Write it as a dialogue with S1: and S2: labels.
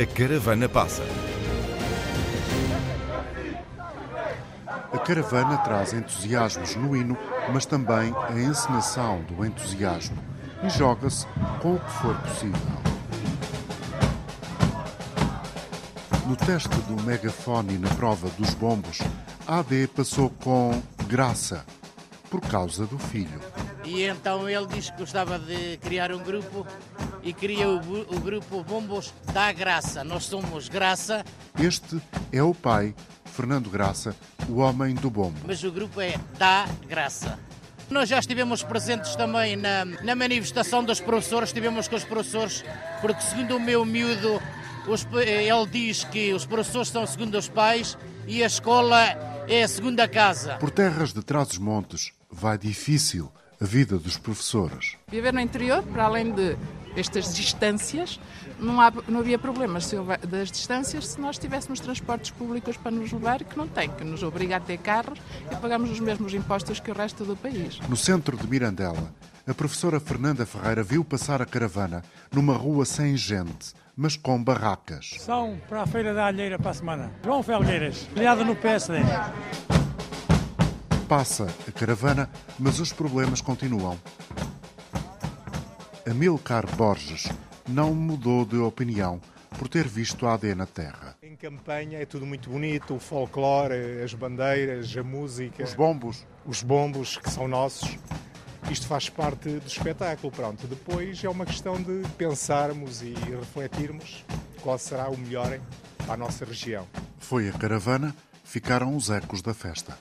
S1: A caravana passa.
S2: A caravana traz entusiasmo genuíno, mas também a encenação do entusiasmo e joga-se com o que for possível. No teste do megafone e na prova dos bombos, a AD passou com graça, por causa do filho.
S3: E então ele disse que gostava de criar um grupo e cria o, o grupo Bombos da Graça. Nós somos Graça.
S2: Este é o pai, Fernando Graça, o homem do bombo.
S3: Mas o grupo é da Graça. Nós já estivemos presentes também na, na manifestação dos professores, estivemos com os professores, porque segundo o meu miúdo, os, ele diz que os professores são segundo os pais e a escola é a segunda casa.
S2: Por terras de trás-os-montes vai difícil a vida dos professores.
S4: Viver no interior, para além de estas distâncias, não, há, não havia problemas se houver, das distâncias se nós tivéssemos transportes públicos para nos levar, que não tem, que nos obriga a ter carros e pagamos os mesmos impostos que o resto do país.
S2: No centro de Mirandela, a professora Fernanda Ferreira viu passar a caravana numa rua sem gente, mas com barracas.
S5: São para a Feira da Alheira para a semana. João Felgueiras, filiado no PSD.
S2: Passa a caravana, mas os problemas continuam. Amilcar Borges não mudou de opinião por ter visto a AD na Terra.
S6: Em campanha é tudo muito bonito, o folclore, as bandeiras, a música.
S2: Os bombos.
S6: Os bombos que são nossos. Isto faz parte do espetáculo, pronto. Depois é uma questão de pensarmos e refletirmos qual será o melhor para a nossa região.
S2: Foi a caravana, ficaram os ecos da festa.